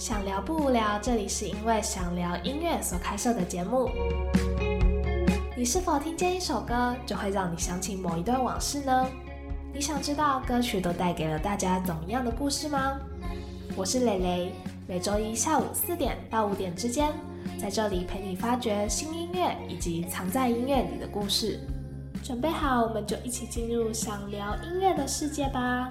想聊不无聊，这里是因为想聊音乐所开设的节目。你是否听见一首歌，就会让你想起某一段往事呢？你想知道歌曲都带给了大家怎么样的故事吗？我是蕾蕾，每周一下午四点到五点之间，在这里陪你发掘新音乐以及藏在音乐里的故事。准备好，我们就一起进入想聊音乐的世界吧。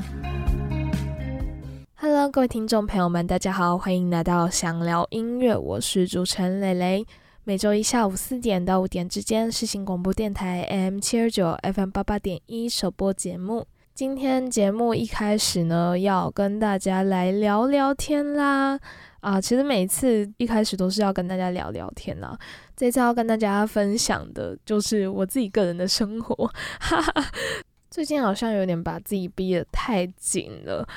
Hello，各位听众朋友们，大家好，欢迎来到想聊音乐，我是主持人蕾蕾。每周一下午四点到五点之间，是新广播电台 AM 七二九 FM 八八点一首播节目。今天节目一开始呢，要跟大家来聊聊天啦。啊，其实每次一开始都是要跟大家聊聊天啦。这次要跟大家分享的就是我自己个人的生活，哈哈。最近好像有点把自己逼得太紧了。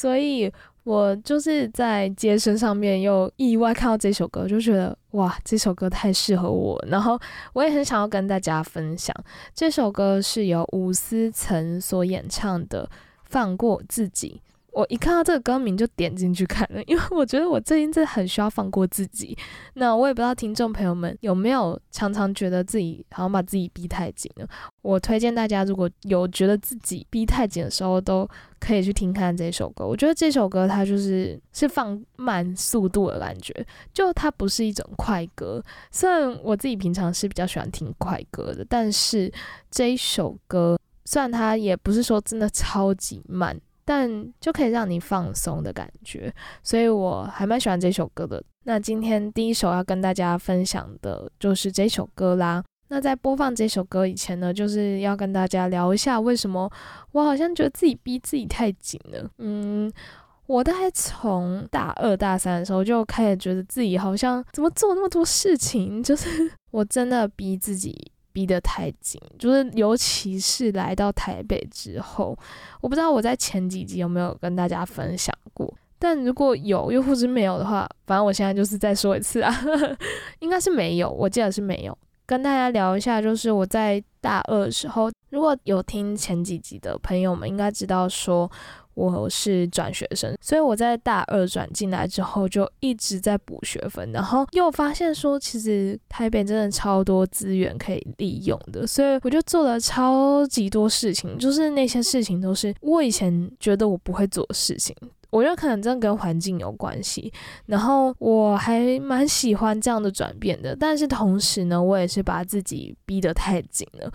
所以，我就是在街声上面又意外看到这首歌，就觉得哇，这首歌太适合我。然后，我也很想要跟大家分享这首歌，是由伍思成所演唱的《放过自己》。我一看到这个歌名就点进去看了，因为我觉得我最近真的很需要放过自己。那我也不知道听众朋友们有没有常常觉得自己好像把自己逼太紧了。我推荐大家，如果有觉得自己逼太紧的时候，都可以去听看这首歌。我觉得这首歌它就是是放慢速度的感觉，就它不是一种快歌。虽然我自己平常是比较喜欢听快歌的，但是这一首歌虽然它也不是说真的超级慢。但就可以让你放松的感觉，所以我还蛮喜欢这首歌的。那今天第一首要跟大家分享的就是这首歌啦。那在播放这首歌以前呢，就是要跟大家聊一下为什么我好像觉得自己逼自己太紧了。嗯，我大概从大二大三的时候就开始觉得自己好像怎么做那么多事情，就是我真的逼自己。逼得太紧，就是尤其是来到台北之后，我不知道我在前几集有没有跟大家分享过，但如果有又或是没有的话，反正我现在就是再说一次啊，应该是没有，我记得是没有。跟大家聊一下，就是我在大二的时候，如果有听前几集的朋友们，应该知道说。我是转学生，所以我在大二转进来之后就一直在补学分，然后又发现说其实台北真的超多资源可以利用的，所以我就做了超级多事情，就是那些事情都是我以前觉得我不会做的事情，我觉得可能真的跟环境有关系，然后我还蛮喜欢这样的转变的，但是同时呢，我也是把自己逼得太紧了。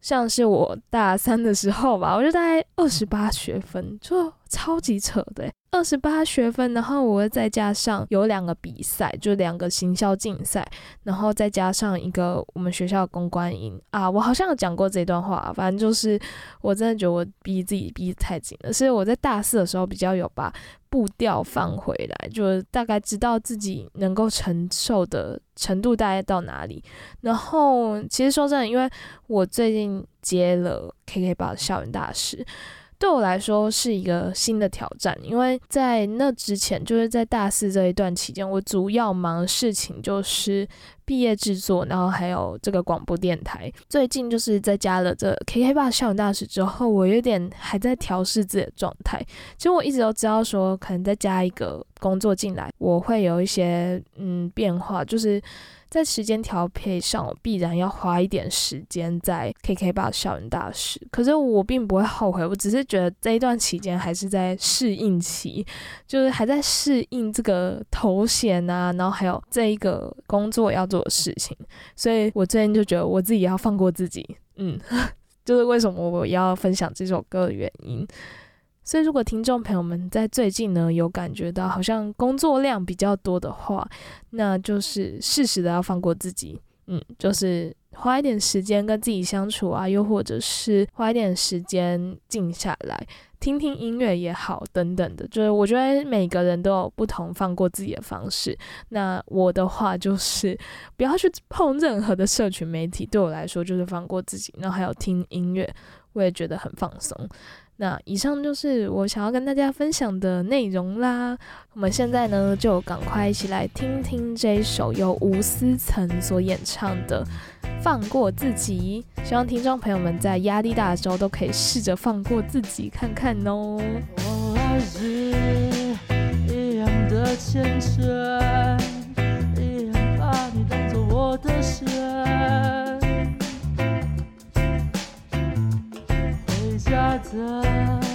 像是我大三的时候吧，我就大概二十八学分，就超级扯的。二十八学分，然后我再加上有两个比赛，就两个行销竞赛，然后再加上一个我们学校的公关营啊，我好像有讲过这段话，反正就是我真的觉得我逼自己逼太紧了，所以我在大四的时候比较有把步调放回来，就大概知道自己能够承受的程度大概到哪里。然后其实说真的，因为我最近接了 KK 宝校园大使。对我来说是一个新的挑战，因为在那之前，就是在大四这一段期间，我主要忙的事情就是毕业制作，然后还有这个广播电台。最近就是在加了这 KK 爸校园大使之后，我有点还在调试自己的状态。其实我一直都知道说，可能再加一个工作进来，我会有一些嗯变化，就是。在时间调配上，我必然要花一点时间在 KK 吧校园大使。可是我并不会后悔，我只是觉得这一段期间还是在适应期，就是还在适应这个头衔啊，然后还有这一个工作要做的事情。所以我最近就觉得我自己要放过自己，嗯，就是为什么我要分享这首歌的原因。所以，如果听众朋友们在最近呢有感觉到好像工作量比较多的话，那就是适时的要放过自己，嗯，就是花一点时间跟自己相处啊，又或者是花一点时间静下来听听音乐也好，等等的。就是我觉得每个人都有不同放过自己的方式。那我的话就是不要去碰任何的社群媒体，对我来说就是放过自己。然后还有听音乐，我也觉得很放松。那以上就是我想要跟大家分享的内容啦。我们现在呢，就赶快一起来听听这首由吴思岑所演唱的《放过自己》。希望听众朋友们在压力大的时候，都可以试着放过自己看看哦。我还是一样的虔诚，一样把你当作我的神。的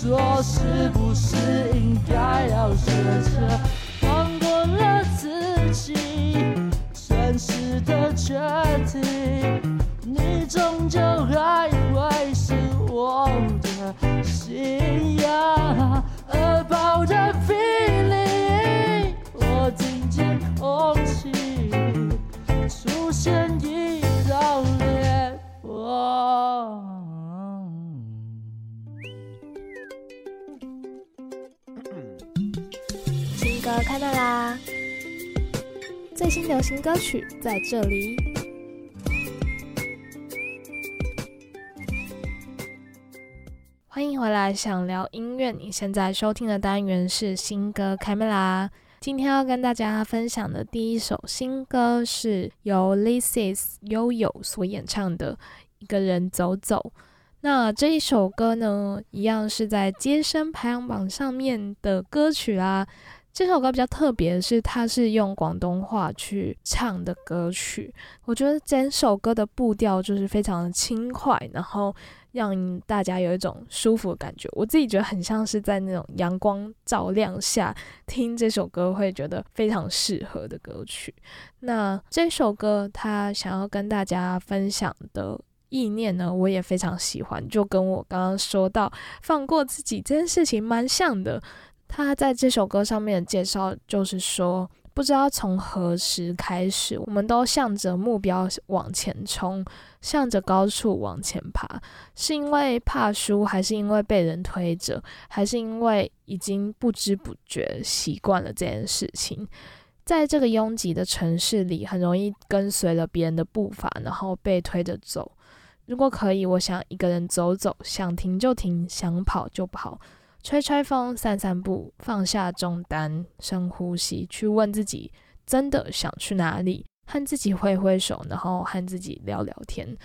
说，是不是应该要学着放过了自己。诚实的决定，你终究还会是我的信仰。新流行歌曲在这里。欢迎回来，想聊音乐。你现在收听的单元是新歌开麦啦。今天要跟大家分享的第一首新歌是由 Lisis 悠悠所演唱的《一个人走走》。那这一首歌呢，一样是在街声排行榜上面的歌曲啦。这首歌比较特别的是，它是用广东话去唱的歌曲。我觉得整首歌的步调就是非常的轻快，然后让大家有一种舒服的感觉。我自己觉得很像是在那种阳光照亮下听这首歌，会觉得非常适合的歌曲。那这首歌它想要跟大家分享的意念呢，我也非常喜欢，就跟我刚刚说到放过自己这件事情蛮像的。他在这首歌上面的介绍就是说，不知道从何时开始，我们都向着目标往前冲，向着高处往前爬，是因为怕输，还是因为被人推着，还是因为已经不知不觉习惯了这件事情？在这个拥挤的城市里，很容易跟随了别人的步伐，然后被推着走。如果可以，我想一个人走走，想停就停，想跑就跑。吹吹风，散散步，放下重担，深呼吸，去问自己真的想去哪里，和自己挥挥手，然后和自己聊聊天。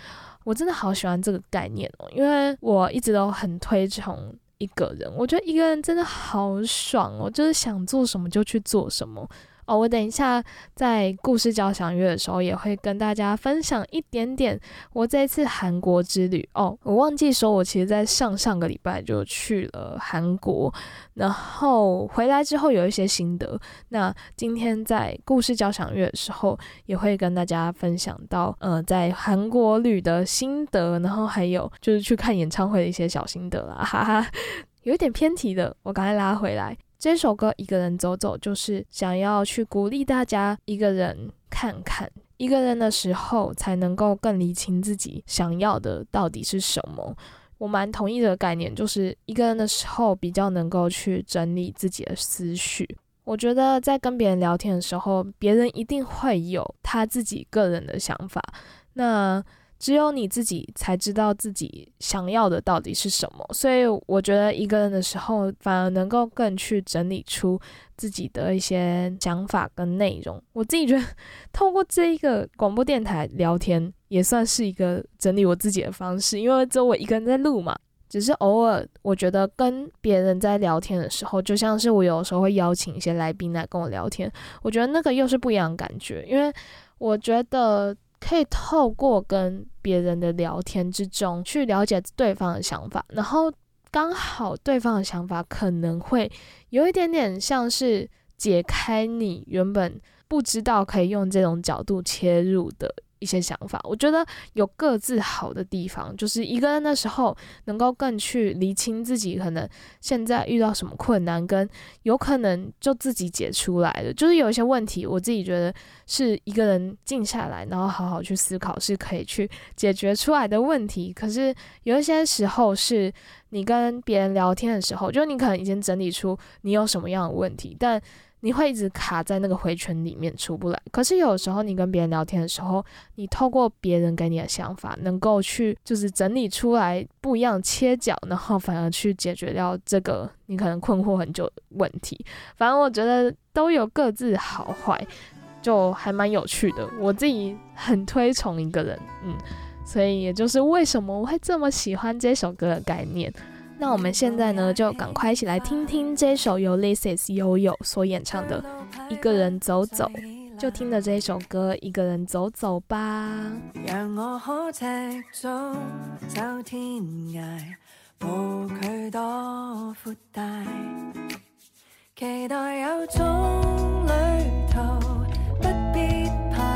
我真的好喜欢这个概念哦，因为我一直都很推崇一个人，我觉得一个人真的好爽哦，就是想做什么就去做什么。哦，我等一下在故事交响乐的时候也会跟大家分享一点点我这次韩国之旅。哦，我忘记说，我其实在上上个礼拜就去了韩国，然后回来之后有一些心得。那今天在故事交响乐的时候也会跟大家分享到，呃，在韩国旅的心得，然后还有就是去看演唱会的一些小心得啦，哈哈，有点偏题的，我赶快拉回来。这首歌《一个人走走》就是想要去鼓励大家一个人看看，一个人的时候才能够更理清自己想要的到底是什么。我蛮同意的概念，就是一个人的时候比较能够去整理自己的思绪。我觉得在跟别人聊天的时候，别人一定会有他自己个人的想法，那。只有你自己才知道自己想要的到底是什么，所以我觉得一个人的时候，反而能够更去整理出自己的一些想法跟内容。我自己觉得，透过这一个广播电台聊天，也算是一个整理我自己的方式，因为只有我一个人在录嘛。只是偶尔，我觉得跟别人在聊天的时候，就像是我有时候会邀请一些来宾来跟我聊天，我觉得那个又是不一样的感觉，因为我觉得可以透过跟别人的聊天之中去了解对方的想法，然后刚好对方的想法可能会有一点点像是解开你原本不知道可以用这种角度切入的。一些想法，我觉得有各自好的地方，就是一个人的时候能够更去理清自己可能现在遇到什么困难，跟有可能就自己解出来的。就是有一些问题，我自己觉得是一个人静下来，然后好好去思考，是可以去解决出来的问题。可是有一些时候，是你跟别人聊天的时候，就你可能已经整理出你有什么样的问题，但你会一直卡在那个回圈里面出不来。可是有时候你跟别人聊天的时候，你透过别人给你的想法，能够去就是整理出来不一样切角，然后反而去解决掉这个你可能困惑很久的问题。反正我觉得都有各自好坏，就还蛮有趣的。我自己很推崇一个人，嗯，所以也就是为什么我会这么喜欢这首歌的概念。那我们现在呢，就赶快一起来听听这首由 Lisis 悠悠所演唱的《一个人走走》，就听着这首歌《一个人走走》吧。让我可赤足走天涯，无惧多阔大，期待有种旅途，不必攀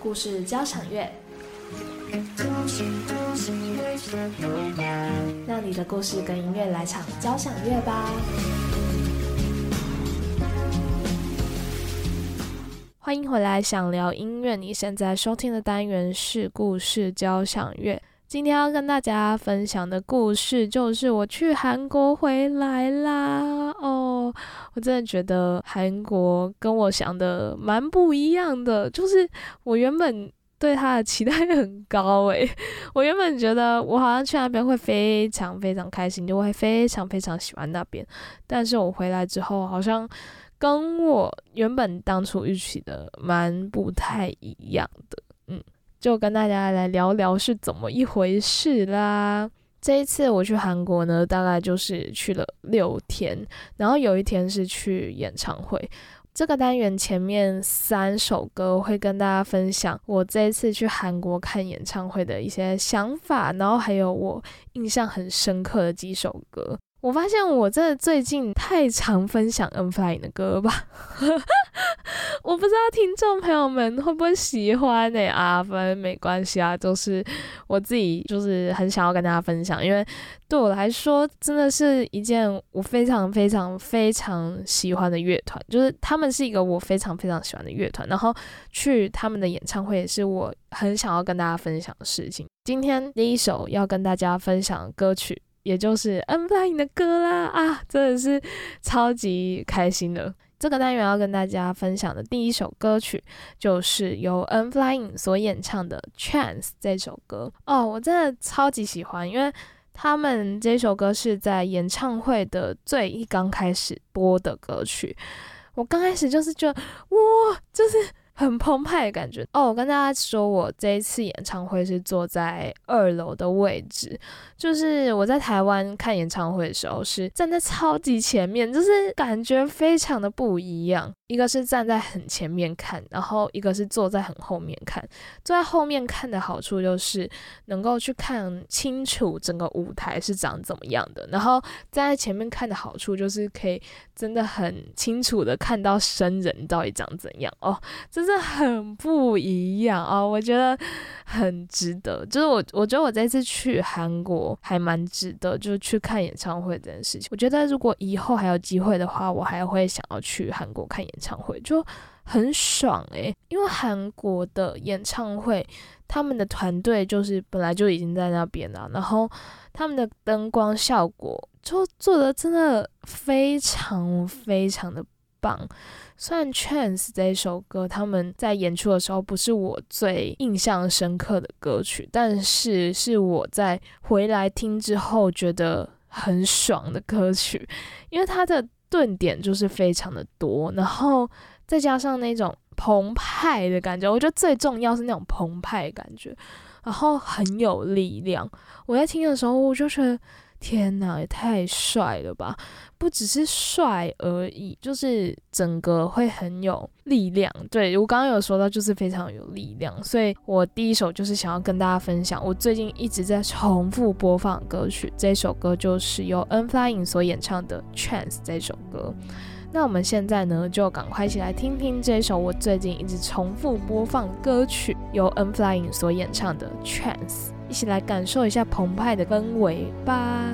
故事交响乐，让你的故事跟音乐来场交响乐吧。欢迎回来，想聊音乐。你现在收听的单元是故事交响乐。今天要跟大家分享的故事就是我去韩国回来啦！哦，我真的觉得韩国跟我想的蛮不一样的，就是我原本对他的期待 很高诶，我原本觉得我好像去那边会非常非常开心，就会非常非常喜欢那边，但是我回来之后好像跟我原本当初预期的蛮不太一样的，嗯，就跟大家来聊聊是怎么一回事啦。这一次我去韩国呢，大概就是去了六天，然后有一天是去演唱会。这个单元前面三首歌会跟大家分享我这一次去韩国看演唱会的一些想法，然后还有我印象很深刻的几首歌。我发现我真的最近太常分享 N Flying 的歌吧，我不知道听众朋友们会不会喜欢呢？啊，反正没关系啊，都是我自己就是很想要跟大家分享，因为对我来说真的是一件我非常非常非常喜欢的乐团，就是他们是一个我非常非常喜欢的乐团，然后去他们的演唱会也是我很想要跟大家分享的事情。今天第一首要跟大家分享的歌曲。也就是 N Flying 的歌啦啊，真的是超级开心的。这个单元要跟大家分享的第一首歌曲，就是由 N Flying 所演唱的《Chance》这首歌哦，我真的超级喜欢，因为他们这首歌是在演唱会的最一刚开始播的歌曲，我刚开始就是觉得哇，就是。很澎湃的感觉哦！我跟大家说，我这一次演唱会是坐在二楼的位置，就是我在台湾看演唱会的时候是站在超级前面，就是感觉非常的不一样。一个是站在很前面看，然后一个是坐在很后面看。坐在后面看的好处就是能够去看清楚整个舞台是长怎么样的，然后站在前面看的好处就是可以真的很清楚的看到生人到底长怎样哦，真的很不一样哦！我觉得很值得，就是我我觉得我这次去韩国还蛮值得，就是去看演唱会这件事情。我觉得如果以后还有机会的话，我还会想要去韩国看演。演唱会就很爽诶，因为韩国的演唱会，他们的团队就是本来就已经在那边了，然后他们的灯光效果就做的真的非常非常的棒。虽然《Chance》这首歌他们在演出的时候不是我最印象深刻的歌曲，但是是我在回来听之后觉得很爽的歌曲，因为它的。顿点就是非常的多，然后再加上那种澎湃的感觉，我觉得最重要是那种澎湃感觉，然后很有力量。我在听的时候，我就觉得天哪，也太帅了吧！不只是帅而已，就是整个会很有力量。对我刚刚有说到，就是非常有力量，所以我第一首就是想要跟大家分享，我最近一直在重复播放歌曲，这首歌就是由 N Flying 所演唱的 Chance 这首歌。那我们现在呢，就赶快一起来听听这首我最近一直重复播放歌曲，由 N Flying 所演唱的 Chance，一起来感受一下澎湃的氛围吧。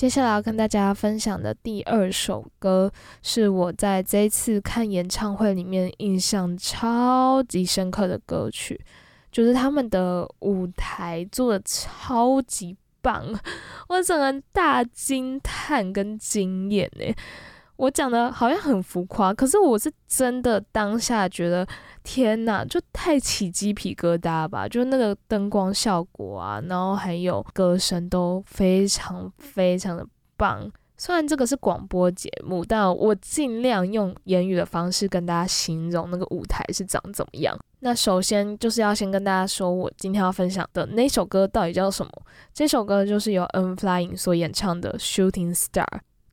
接下来要跟大家分享的第二首歌，是我在这一次看演唱会里面印象超级深刻的歌曲，就是他们的舞台做的超级棒，我整个人大惊叹跟惊艳诶。我讲的好像很浮夸，可是我是真的当下觉得天呐，就太起鸡皮疙瘩吧！就那个灯光效果啊，然后还有歌声都非常非常的棒。虽然这个是广播节目，但我尽量用言语的方式跟大家形容那个舞台是长怎么样。那首先就是要先跟大家说，我今天要分享的那首歌到底叫什么？这首歌就是由 N Flying 所演唱的《Shooting Star》。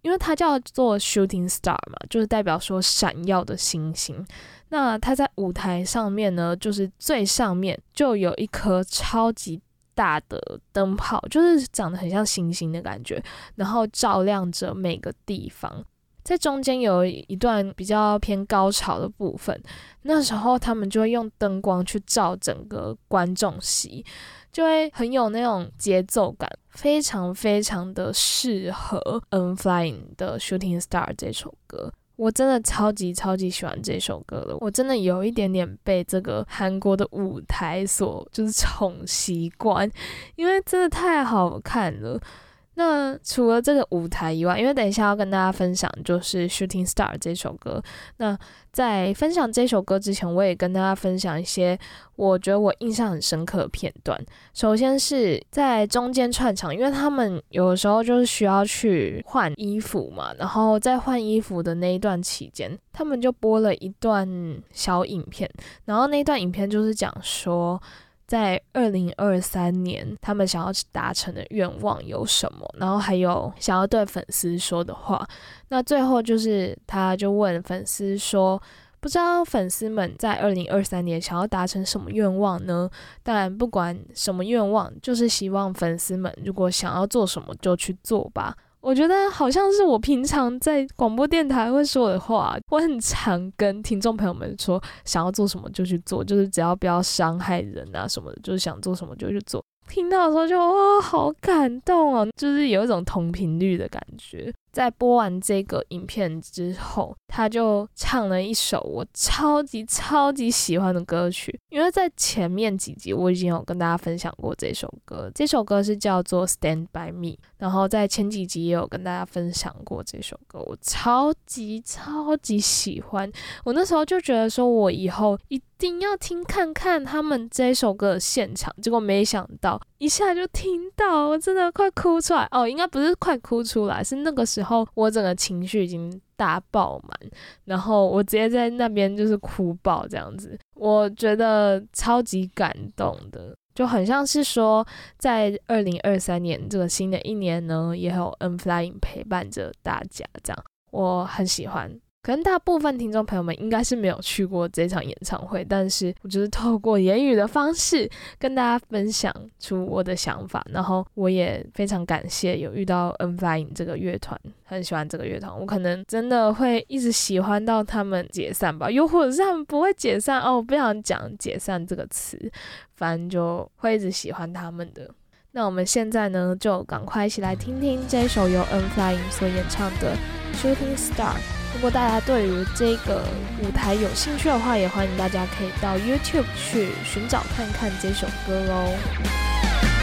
因为它叫做 Shooting Star 嘛，就是代表说闪耀的星星。那它在舞台上面呢，就是最上面就有一颗超级大的灯泡，就是长得很像星星的感觉，然后照亮着每个地方。在中间有一段比较偏高潮的部分，那时候他们就会用灯光去照整个观众席。就会很有那种节奏感，非常非常的适合《N Flying》的《Shooting Star》这首歌。我真的超级超级喜欢这首歌的，我真的有一点点被这个韩国的舞台所就是宠习惯，因为真的太好看了。那除了这个舞台以外，因为等一下要跟大家分享就是《Shooting Star》这首歌。那在分享这首歌之前，我也跟大家分享一些我觉得我印象很深刻的片段。首先是在中间串场，因为他们有时候就是需要去换衣服嘛，然后在换衣服的那一段期间，他们就播了一段小影片，然后那段影片就是讲说。在二零二三年，他们想要达成的愿望有什么？然后还有想要对粉丝说的话。那最后就是，他就问粉丝说：“不知道粉丝们在二零二三年想要达成什么愿望呢？当然，不管什么愿望，就是希望粉丝们如果想要做什么就去做吧。”我觉得好像是我平常在广播电台会说的话，我很常跟听众朋友们说，想要做什么就去做，就是只要不要伤害人啊什么的，就是想做什么就去做。听到的时候就哇，好感动哦，就是有一种同频率的感觉。在播完这个影片之后，他就唱了一首我超级超级喜欢的歌曲。因为在前面几集我已经有跟大家分享过这首歌，这首歌是叫做《Stand by Me》。然后在前几集也有跟大家分享过这首歌，我超级超级喜欢。我那时候就觉得说，我以后一定要听看看他们这首歌的现场。结果没想到一下就听到，我真的快哭出来哦！应该不是快哭出来，是那个时候我整个情绪已经大爆满，然后我直接在那边就是哭爆这样子。我觉得超级感动的。就很像是说，在二零二三年这个新的一年呢，也有 N Flying 陪伴着大家，这样我很喜欢。可能大部分听众朋友们应该是没有去过这场演唱会，但是我就是透过言语的方式跟大家分享出我的想法，然后我也非常感谢有遇到 ny 这个乐团，很喜欢这个乐团，我可能真的会一直喜欢到他们解散吧，又或者是他们不会解散哦，我不想讲解散这个词，反正就会一直喜欢他们的。那我们现在呢，就赶快一起来听听这首由 N Flying 所演唱的 Shooting Star。如果大家对于这个舞台有兴趣的话，也欢迎大家可以到 YouTube 去寻找看看这首歌哦。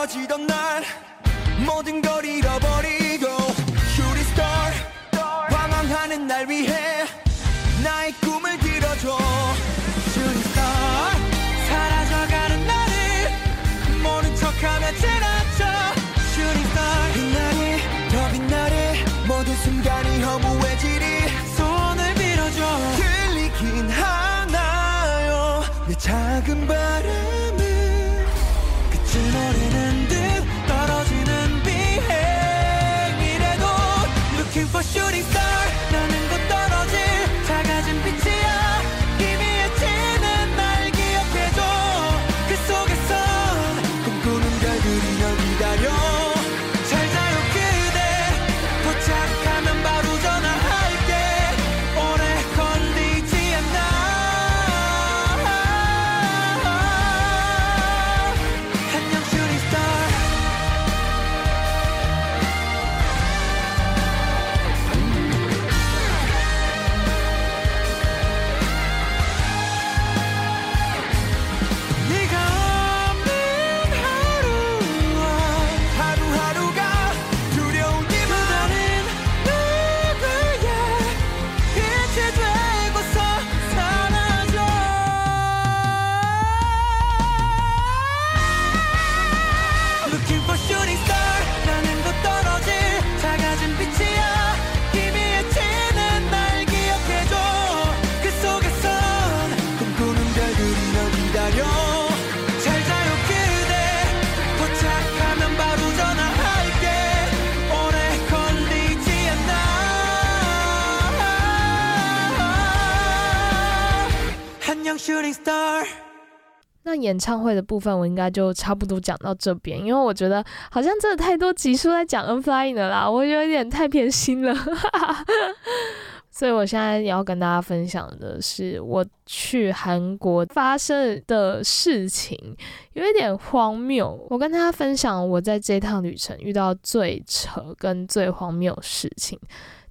네가 떨어지던 날 모든 걸 잃어버리 演唱会的部分，我应该就差不多讲到这边，因为我觉得好像真的太多集数在讲 N Flying 的啦，我有点太偏心了，所以我现在要跟大家分享的是，我去韩国发生的事情，有一点荒谬。我跟大家分享我在这趟旅程遇到最扯跟最荒谬的事情。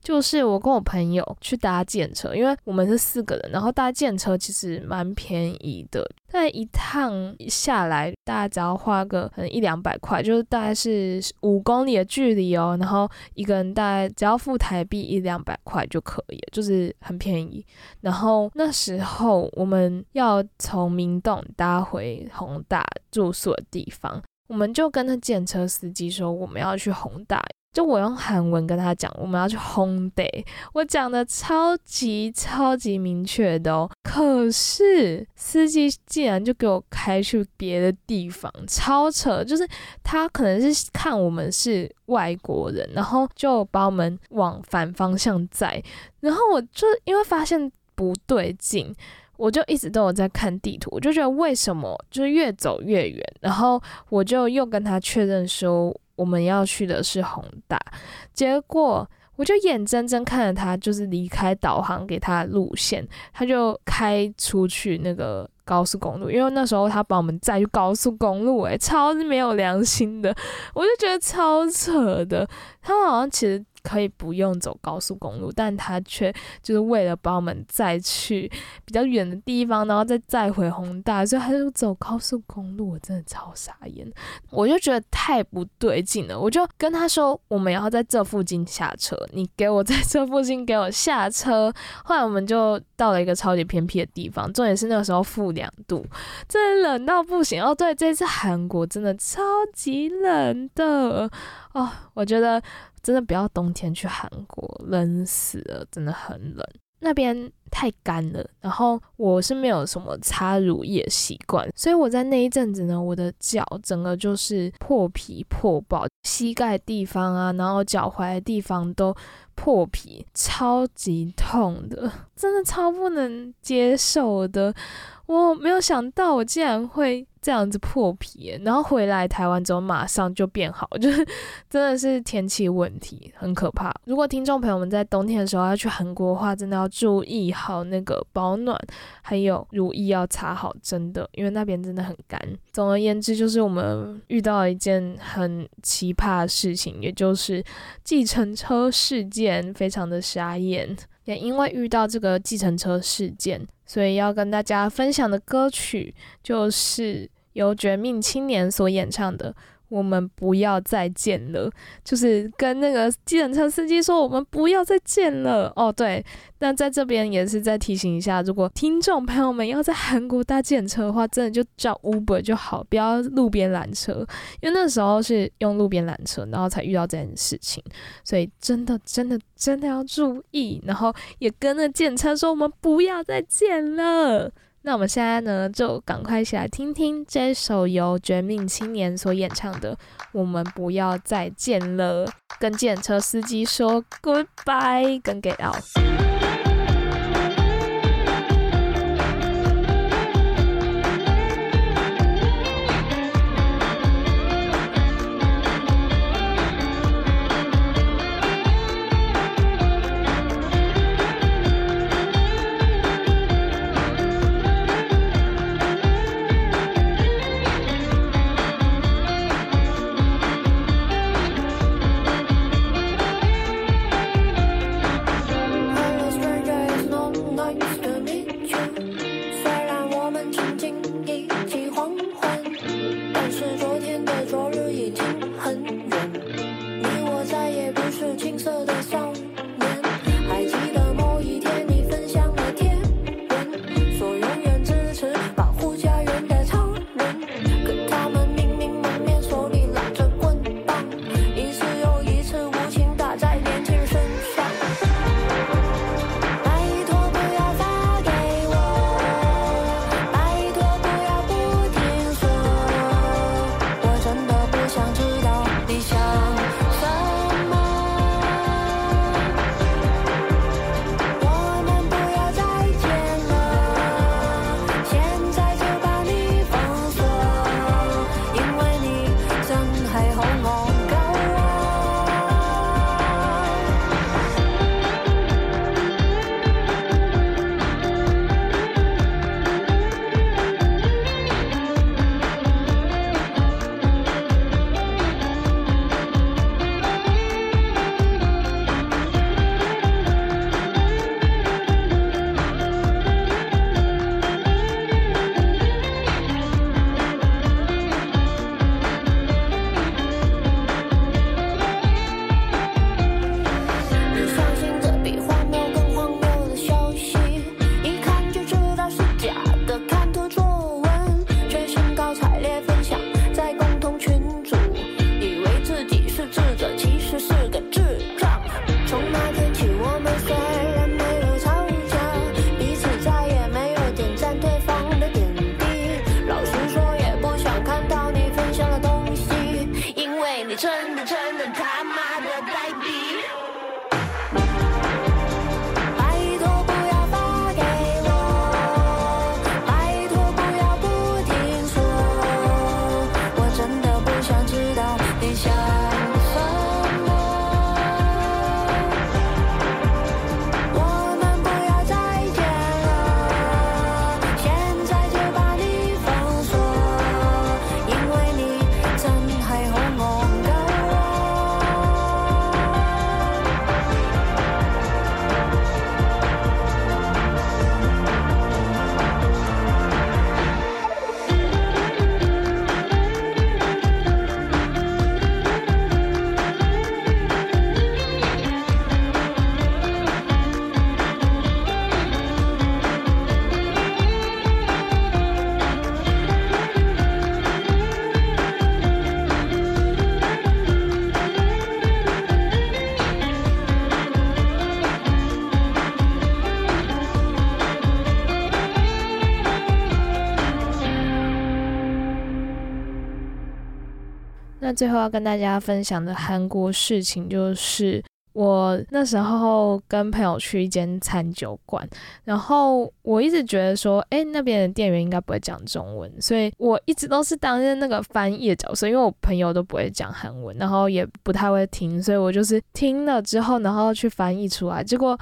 就是我跟我朋友去搭建车，因为我们是四个人，然后搭建车其实蛮便宜的，但一趟下来大概只要花个可能一两百块，就是大概是五公里的距离哦，然后一个人大概只要付台币一两百块就可以，就是很便宜。然后那时候我们要从明洞搭回宏大住宿的地方，我们就跟那建车司机说我们要去宏大。就我用韩文跟他讲，我们要去 Hongdae，我讲的超级超级明确的哦。可是司机竟然就给我开去别的地方，超扯！就是他可能是看我们是外国人，然后就把我们往反方向载，然后我就因为发现不对劲。我就一直都有在看地图，我就觉得为什么就是越走越远，然后我就又跟他确认说我们要去的是宏大，结果我就眼睁睁看着他就是离开导航给他路线，他就开出去那个高速公路，因为那时候他把我们载去高速公路、欸，诶，超没有良心的，我就觉得超扯的。他好像其实可以不用走高速公路，但他却就是为了把我们再去比较远的地方，然后再再回宏大，所以他就走高速公路，我真的超傻眼，我就觉得太不对劲了，我就跟他说我们要在这附近下车，你给我在这附近给我下车。后来我们就到了一个超级偏僻的地方，重点是那个时候负两度，真的冷到不行。哦，对，这次韩国真的超级冷的哦，我觉得真的不要冬天去韩国，冷死了，真的很冷。那边太干了，然后我是没有什么擦乳液习惯，所以我在那一阵子呢，我的脚整个就是破皮破爆，膝盖地方啊，然后脚踝的地方都破皮，超级痛的，真的超不能接受的。我没有想到我竟然会这样子破皮，然后回来台湾之后马上就变好，就是真的是天气问题，很可怕。如果听众朋友们在冬天的时候要去韩国的话，真的要注意好那个保暖，还有乳液要擦好，真的，因为那边真的很干。总而言之，就是我们遇到一件很奇葩的事情，也就是计程车事件，非常的傻眼。也因为遇到这个计程车事件，所以要跟大家分享的歌曲就是由绝命青年所演唱的。我们不要再见了，就是跟那个计程车司机说我们不要再见了哦。对，那在这边也是再提醒一下，如果听众朋友们要在韩国搭计程车的话，真的就叫 Uber 就好，不要路边拦车，因为那时候是用路边拦车，然后才遇到这件事情，所以真的真的真的要注意，然后也跟那计程车说我们不要再见了。那我们现在呢，就赶快一起来听听这首由绝命青年所演唱的《我们不要再见了》，跟电车司机说 goodbye，跟 get out。最后要跟大家分享的韩国事情就是。我那时候跟朋友去一间餐酒馆，然后我一直觉得说，哎，那边的店员应该不会讲中文，所以我一直都是担任那个翻译的角色，因为我朋友都不会讲韩文，然后也不太会听，所以我就是听了之后，然后去翻译出来。结果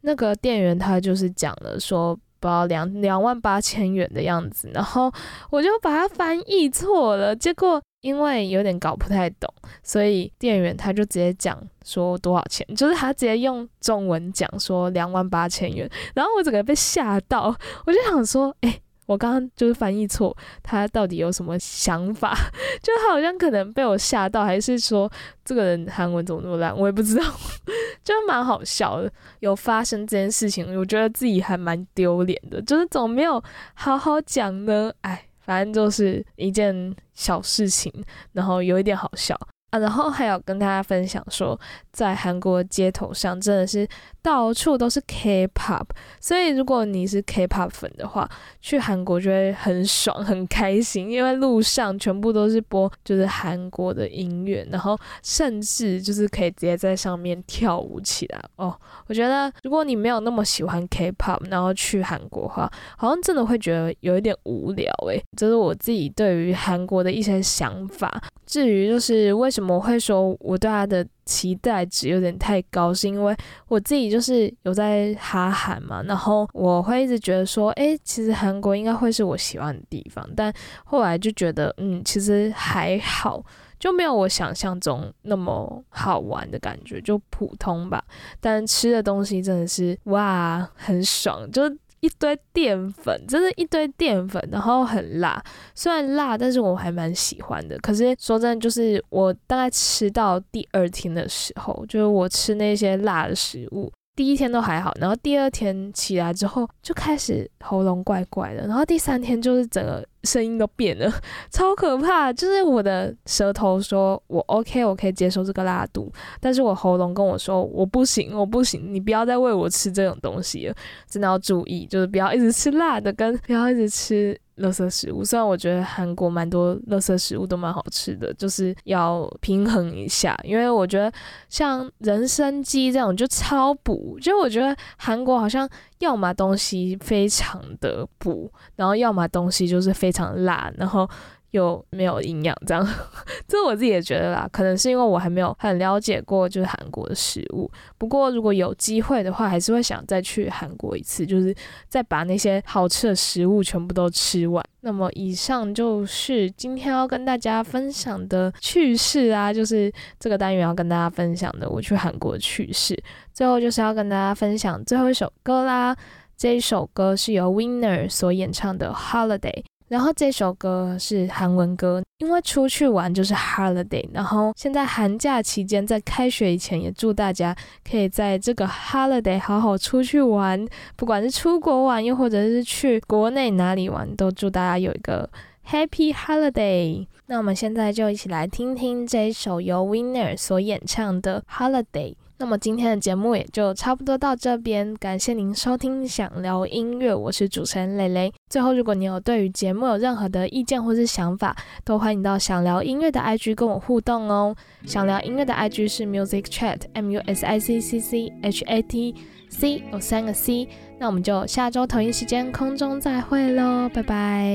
那个店员他就是讲了说，不知道两两万八千元的样子，然后我就把它翻译错了，结果。因为有点搞不太懂，所以店员他就直接讲说多少钱，就是他直接用中文讲说两万八千元，然后我整个被吓到，我就想说，哎、我刚刚就是翻译错，他到底有什么想法？就他好像可能被我吓到，还是说这个人韩文怎么那么烂，我也不知道，就蛮好笑的。有发生这件事情，我觉得自己还蛮丢脸的，就是总没有好好讲呢，哎。反正就是一件小事情，然后有一点好笑啊。然后还有跟大家分享说，在韩国街头上真的是到处都是 K-pop，所以如果你是 K-pop 粉的话，去韩国就会很爽很开心，因为路上全部都是播就是韩国的音乐，然后甚至就是可以直接在上面跳舞起来哦。我觉得如果你没有那么喜欢 K-pop，然后去韩国的话，好像真的会觉得有一点无聊诶。这是我自己对于韩国的一些想法。至于就是为什么会说我对他的期待值有点太高，是因为我自己就是有在哈韩嘛，然后我会一直觉得说，诶，其实韩国应该会是我喜欢的地方，但后来就觉得，嗯，其实还好。就没有我想象中那么好玩的感觉，就普通吧。但吃的东西真的是哇，很爽，就一堆淀粉，真的，一堆淀粉，然后很辣。虽然辣，但是我还蛮喜欢的。可是说真的，就是我大概吃到第二天的时候，就是我吃那些辣的食物。第一天都还好，然后第二天起来之后就开始喉咙怪怪的，然后第三天就是整个声音都变了，超可怕。就是我的舌头说我 OK，我可以接受这个辣度，但是我喉咙跟我说我不行，我不行，你不要再喂我吃这种东西了，真的要注意，就是不要一直吃辣的，跟不要一直吃。垃圾食物，虽然我觉得韩国蛮多垃圾食物都蛮好吃的，就是要平衡一下。因为我觉得像人参鸡这种就超补，就我觉得韩国好像要么东西非常的补，然后要么东西就是非常辣，然后又没有营养，这样。这我自己也觉得啦，可能是因为我还没有很了解过就是韩国的食物。不过如果有机会的话，还是会想再去韩国一次，就是再把那些好吃的食物全部都吃完。那么以上就是今天要跟大家分享的趣事啊，就是这个单元要跟大家分享的我去韩国的趣事。最后就是要跟大家分享最后一首歌啦，这一首歌是由 Winner 所演唱的 Holiday。然后这首歌是韩文歌，因为出去玩就是 holiday。然后现在寒假期间，在开学以前，也祝大家可以在这个 holiday 好好出去玩，不管是出国玩，又或者是去国内哪里玩，都祝大家有一个 happy holiday。那我们现在就一起来听听这首由 Winner 所演唱的 holiday。那么今天的节目也就差不多到这边，感谢您收听想聊音乐，我是主持人蕾蕾。最后，如果你有对于节目有任何的意见或是想法，都欢迎到想聊音乐的 IG 跟我互动哦。想聊音乐的 IG 是 Music Chat M U S I C C C H A T C 有三个 C。那我们就下周同一时间空中再会喽，拜拜。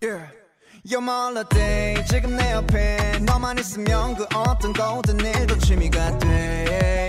Yeah. You're my holiday 지금 내 옆에 너만 있으면 그 어떤 거든 일도 취미가 돼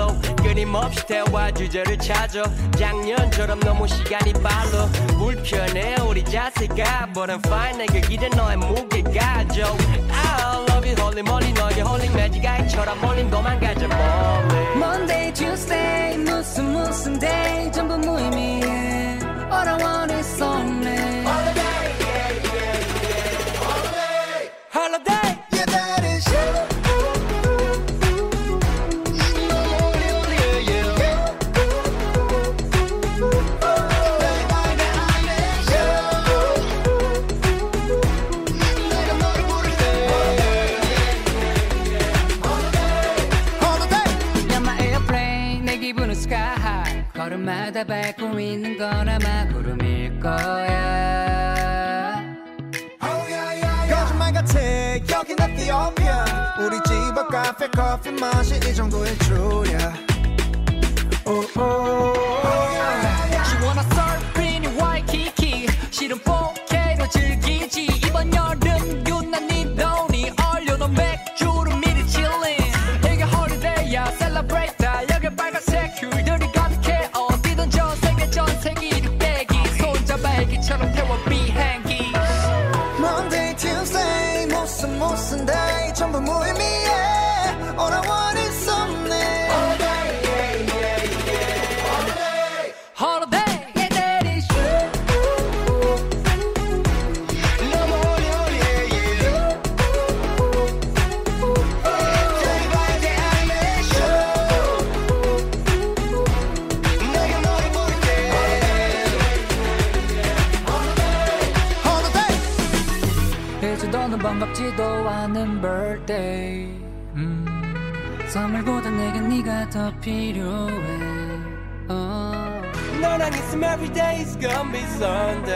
끊임없이 대화 주제를 찾아. 작년처럼 너무 시간이 빨라. 불편해 우리 자세가 But I'm fine 내게 기대 너의 무게가 져. I love you 홀리 멀리 너의 홀리 매직 아이처럼 몰린 도망가자 멀리 Monday, Tuesday 무슨 무슨 day. 전부 무의미해. All I want is only 거나 막구름일 거야. 우리 집 앞 카페 커피 맛이 이 정도일 줄야. oh, oh, oh, She wanna surf in Waikiki. 실은 4K로 즐기지. 이번 열 gonna be Sunday.